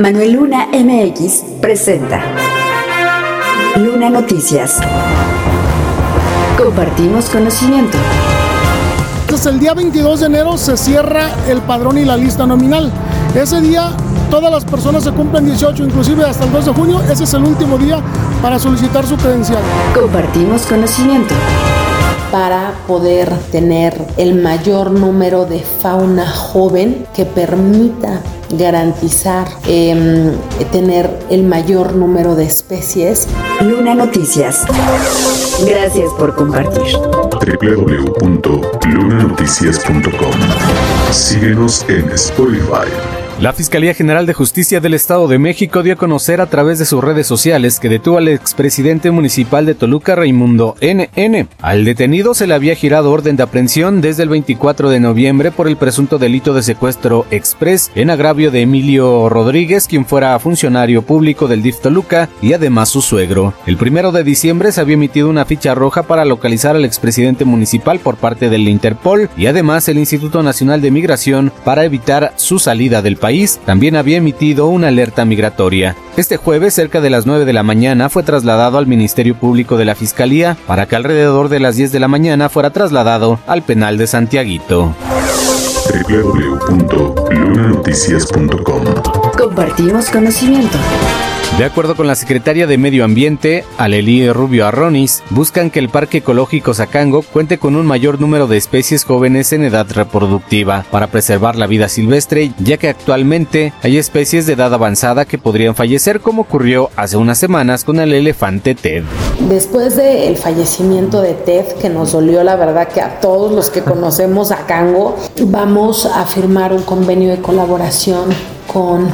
Manuel Luna MX presenta Luna Noticias. Compartimos conocimiento. Desde el día 22 de enero se cierra el padrón y la lista nominal. Ese día todas las personas se cumplen 18, inclusive hasta el 2 de junio. Ese es el último día para solicitar su credencial. Compartimos conocimiento para poder tener el mayor número de fauna joven que permita garantizar eh, tener el mayor número de especies. Luna Noticias. Gracias por compartir. www.lunanoticias.com Síguenos en Spotify. La Fiscalía General de Justicia del Estado de México dio a conocer a través de sus redes sociales que detuvo al expresidente municipal de Toluca, Raimundo NN. Al detenido se le había girado orden de aprehensión desde el 24 de noviembre por el presunto delito de secuestro express en agravio de Emilio Rodríguez, quien fuera funcionario público del DIF Toluca y además su suegro. El primero de diciembre se había emitido una ficha roja para localizar al expresidente municipal por parte del Interpol y además el Instituto Nacional de Migración para evitar su salida del país también había emitido una alerta migratoria. Este jueves, cerca de las 9 de la mañana, fue trasladado al Ministerio Público de la Fiscalía para que alrededor de las 10 de la mañana fuera trasladado al penal de Santiaguito. www.lunanoticias.com Compartimos conocimiento. De acuerdo con la secretaria de Medio Ambiente, Alelí Rubio Arronis, buscan que el Parque Ecológico Zacango cuente con un mayor número de especies jóvenes en edad reproductiva para preservar la vida silvestre, ya que actualmente hay especies de edad avanzada que podrían fallecer, como ocurrió hace unas semanas con el elefante Ted. Después del fallecimiento de Ted, que nos dolió la verdad que a todos los que conocemos a Cango, vamos a firmar un convenio de colaboración con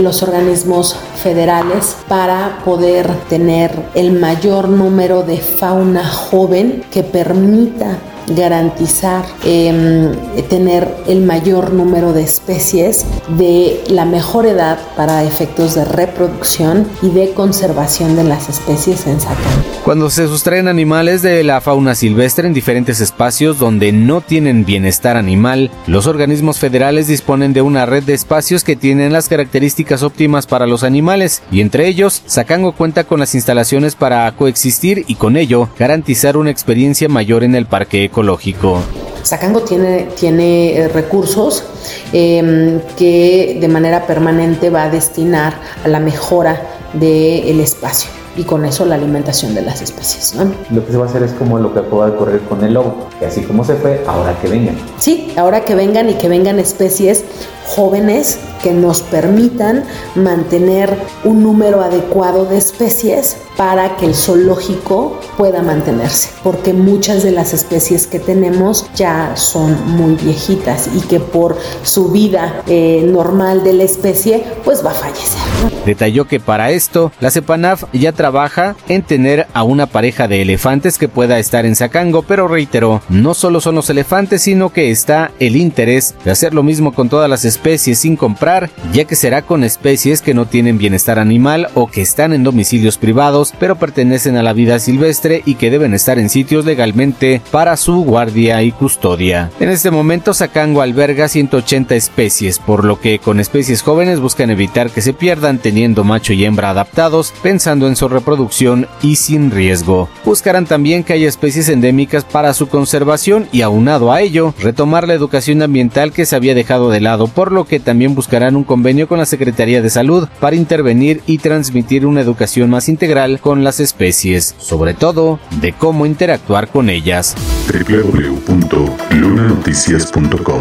los organismos federales para poder tener el mayor número de fauna joven que permita garantizar eh, tener el mayor número de especies de la mejor edad para efectos de reproducción y de conservación de las especies en Sacán. Cuando se sustraen animales de la fauna silvestre en diferentes espacios donde no tienen bienestar animal, los organismos federales disponen de una red de espacios que tienen las características óptimas para los animales y entre ellos Sacango cuenta con las instalaciones para coexistir y con ello garantizar una experiencia mayor en el parque ecológico. Sacango tiene, tiene eh, recursos eh, que de manera permanente va a destinar a la mejora del espacio y con eso la alimentación de las especies. ¿no? Lo que se va a hacer es como lo que pueda ocurrir con el lobo, que así como se fue, ahora que vengan. Sí, ahora que vengan y que vengan especies jóvenes que nos permitan mantener un número adecuado de especies para que el zoológico pueda mantenerse, porque muchas de las especies que tenemos ya son muy viejitas y que por su vida eh, normal de la especie pues va a fallecer. Detalló que para esto la CEPANAF ya trabaja en tener a una pareja de elefantes que pueda estar en Sacango, pero reiteró, no solo son los elefantes, sino que está el interés de hacer lo mismo con todas las especies sin comprar, ya que será con especies que no tienen bienestar animal o que están en domicilios privados, pero pertenecen a la vida silvestre y que deben estar en sitios legalmente para su guardia y custodia. En este momento Sacango alberga 180 especies, por lo que con especies jóvenes buscan evitar que se pierdan teniendo macho y hembra adaptados, pensando en su reproducción y sin riesgo. Buscarán también que haya especies endémicas para su conservación y aunado a ello, retomar la educación ambiental que se había dejado de lado, por lo que también buscarán un convenio con la Secretaría de Salud para intervenir y transmitir una educación más integral con las especies, sobre todo de cómo interactuar con ellas. www.lunanoticias.com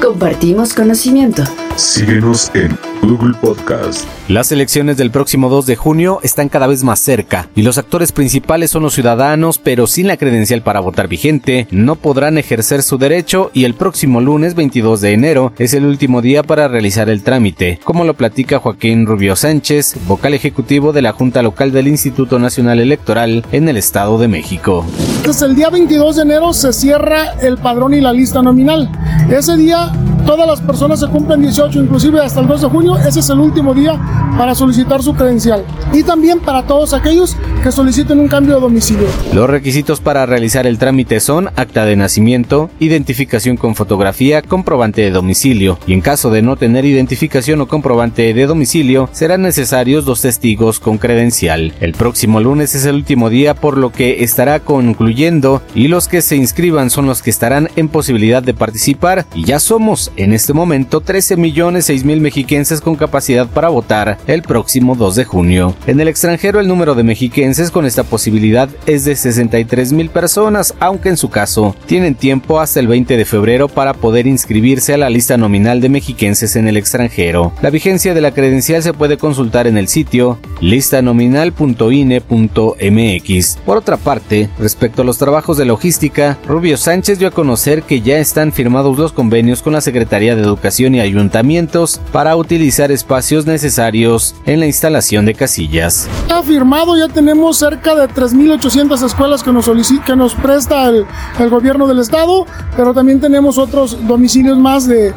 Compartimos conocimiento. Síguenos en Google Podcast. Las elecciones del próximo 2 de junio están cada vez más cerca y los actores principales son los ciudadanos, pero sin la credencial para votar vigente, no podrán ejercer su derecho y el próximo lunes 22 de enero es el último día para realizar el trámite, como lo platica Joaquín Rubio Sánchez, vocal ejecutivo de la Junta Local del Instituto Nacional Electoral en el Estado de México. Desde el día 22 de enero se cierra el padrón y la lista nominal. Ese día todas las personas se cumplen 18, inclusive hasta el 2 de junio, ese es el último día para solicitar su credencial. Y también para todos aquellos que soliciten un cambio de domicilio. Los requisitos para realizar el trámite son acta de nacimiento, identificación con fotografía, comprobante de domicilio, y en caso de no tener identificación o comprobante de domicilio, serán necesarios dos testigos con credencial. El próximo lunes es el último día por lo que estará concluyendo y los que se inscriban son los que estarán en posibilidad de participar y ya somos en este momento 13 millones 6 mil mexiquenses con capacidad para votar el próximo 2 de junio. En el extranjero el número de mexiquenses con esta posibilidad es de 63 mil personas, aunque en su caso tienen tiempo hasta el 20 de febrero para poder inscribirse a la lista nominal de mexiquenses en el extranjero. La vigencia de la credencial se puede consultar en el sitio listanominal.ine.mx. Por otra parte, respecto a los trabajos de logística, Rubio Sánchez dio a conocer que ya están firmados los convenios con la Secretaría de Educación y ayuntamientos para utilizar espacios necesarios en la instalación de casillas. Ha firmado, ya tenemos cerca de 3.800 escuelas que nos, que nos presta el, el, gobierno del estado, pero también tenemos otros domicilios más de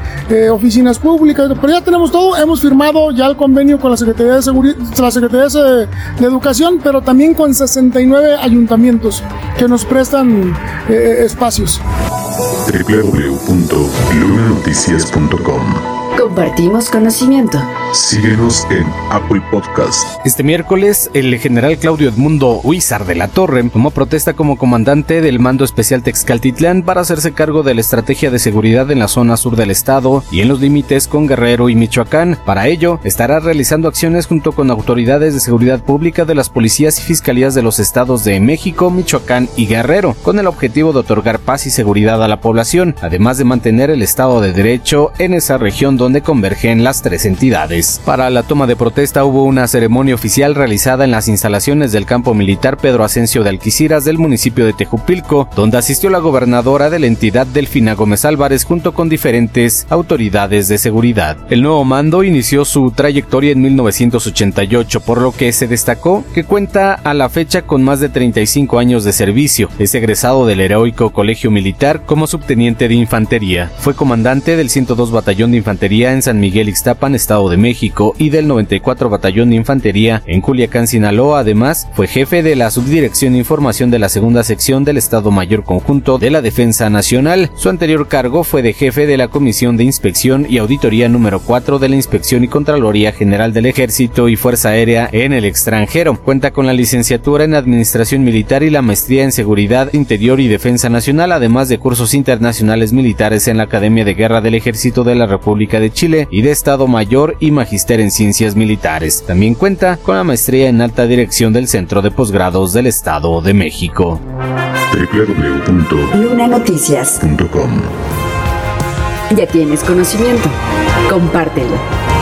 oficinas públicas, pero ya tenemos todo, hemos firmado ya el convenio con la Secretaría de, Seguridad, la Secretaría de, de Educación, pero también con 69 ayuntamientos que nos prestan eh, espacios. www.lunanoticias.com Compartimos conocimiento. Síguenos en Apple Podcast. Este miércoles, el general Claudio Edmundo Huizar de la Torre tomó protesta como comandante del Mando Especial Texcaltitlán para hacerse cargo de la estrategia de seguridad en la zona sur del estado y en los límites con Guerrero y Michoacán. Para ello, estará realizando acciones junto con autoridades de seguridad pública de las policías y fiscalías de los estados de México, Michoacán y Guerrero, con el objetivo de otorgar paz y seguridad a la población, además de mantener el estado de derecho en esa región donde convergen las tres entidades. Para la toma de protesta hubo una ceremonia oficial realizada en las instalaciones del campo militar Pedro Asensio de Alquiciras del municipio de Tejupilco, donde asistió la gobernadora de la entidad Delfina Gómez Álvarez junto con diferentes autoridades de seguridad. El nuevo mando inició su trayectoria en 1988, por lo que se destacó que cuenta a la fecha con más de 35 años de servicio. Es egresado del heroico Colegio Militar como subteniente de infantería. Fue comandante del 102 Batallón de En San Miguel Ixtapan, Estado de México, y del 94 Batallón de Infantería en Culiacán, Sinaloa. Además, fue jefe de la Subdirección de Información de la Segunda Sección del Estado Mayor Conjunto de la Defensa Nacional. Su anterior cargo fue de jefe de la Comisión de Inspección y Auditoría número 4 de la Inspección y Contraloría General del Ejército y Fuerza Aérea en el extranjero. Cuenta con la licenciatura en Administración Militar y la maestría en Seguridad Interior y Defensa Nacional, además de cursos internacionales militares en la Academia de Guerra del Ejército de la República de de Chile y de Estado Mayor y Magister en Ciencias Militares. También cuenta con la maestría en alta dirección del Centro de Posgrados del Estado de México. www.lunanoticias.com Ya tienes conocimiento. Compártelo.